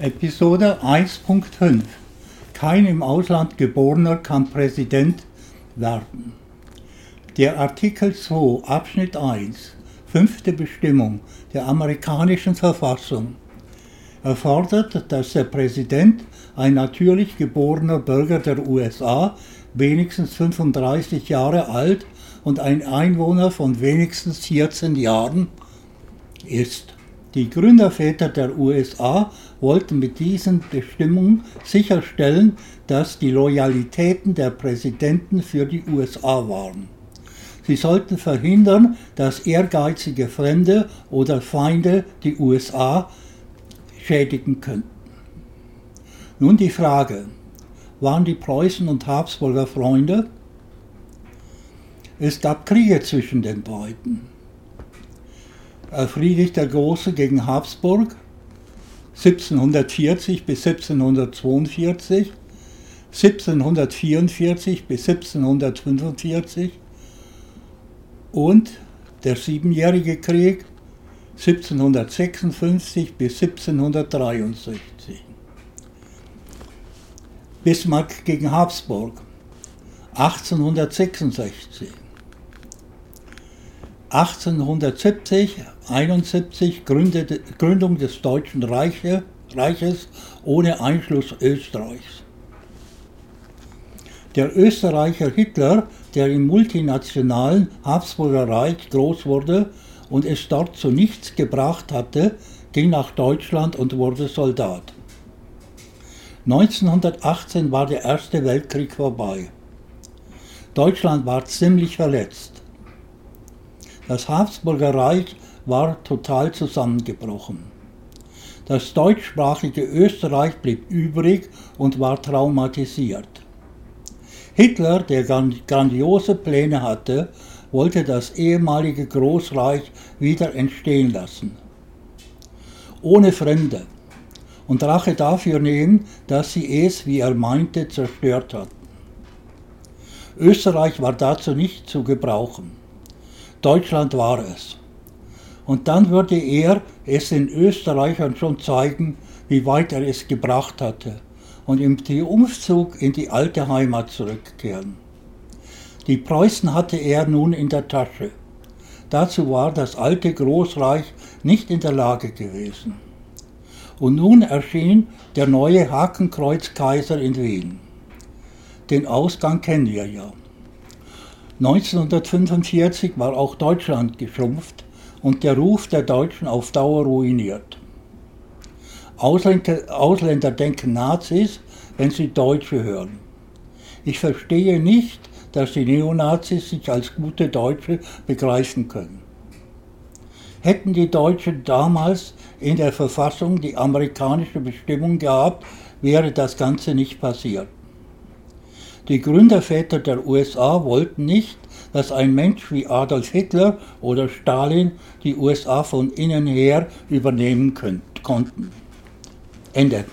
Episode 1.5 Kein im Ausland geborener kann Präsident werden. Der Artikel 2 Abschnitt 1 fünfte Bestimmung der amerikanischen Verfassung erfordert, dass der Präsident ein natürlich geborener Bürger der USA, wenigstens 35 Jahre alt und ein Einwohner von wenigstens 14 Jahren ist. Die Gründerväter der USA wollten mit diesen Bestimmungen sicherstellen, dass die Loyalitäten der Präsidenten für die USA waren. Sie sollten verhindern, dass ehrgeizige Fremde oder Feinde die USA schädigen könnten. Nun die Frage, waren die Preußen und Habsburger Freunde? Es gab Kriege zwischen den beiden. Äh, Friedrich der Große gegen Habsburg 1740 bis 1742, 1744 bis 1745 und der Siebenjährige Krieg 1756 bis 1763. Bismarck gegen Habsburg 1866. 1870, 71 Gründung des Deutschen Reiche, Reiches ohne Einschluss Österreichs. Der Österreicher Hitler, der im multinationalen Habsburger Reich groß wurde und es dort zu nichts gebracht hatte, ging nach Deutschland und wurde Soldat. 1918 war der Erste Weltkrieg vorbei. Deutschland war ziemlich verletzt. Das Habsburger Reich war total zusammengebrochen. Das deutschsprachige Österreich blieb übrig und war traumatisiert. Hitler, der grandiose Pläne hatte, wollte das ehemalige Großreich wieder entstehen lassen. Ohne Fremde. Und Rache dafür nehmen, dass sie es, wie er meinte, zerstört hatten. Österreich war dazu nicht zu gebrauchen. Deutschland war es. Und dann würde er es den Österreichern schon zeigen, wie weit er es gebracht hatte und im Triumphzug in die alte Heimat zurückkehren. Die Preußen hatte er nun in der Tasche. Dazu war das alte Großreich nicht in der Lage gewesen. Und nun erschien der neue Hakenkreuzkaiser in Wien. Den Ausgang kennen wir ja. 1945 war auch Deutschland geschrumpft und der Ruf der Deutschen auf Dauer ruiniert. Ausländer, Ausländer denken Nazis, wenn sie Deutsche hören. Ich verstehe nicht, dass die Neonazis sich als gute Deutsche begreifen können. Hätten die Deutschen damals in der Verfassung die amerikanische Bestimmung gehabt, wäre das Ganze nicht passiert. Die Gründerväter der USA wollten nicht, dass ein Mensch wie Adolf Hitler oder Stalin die USA von innen her übernehmen konnten. Ende.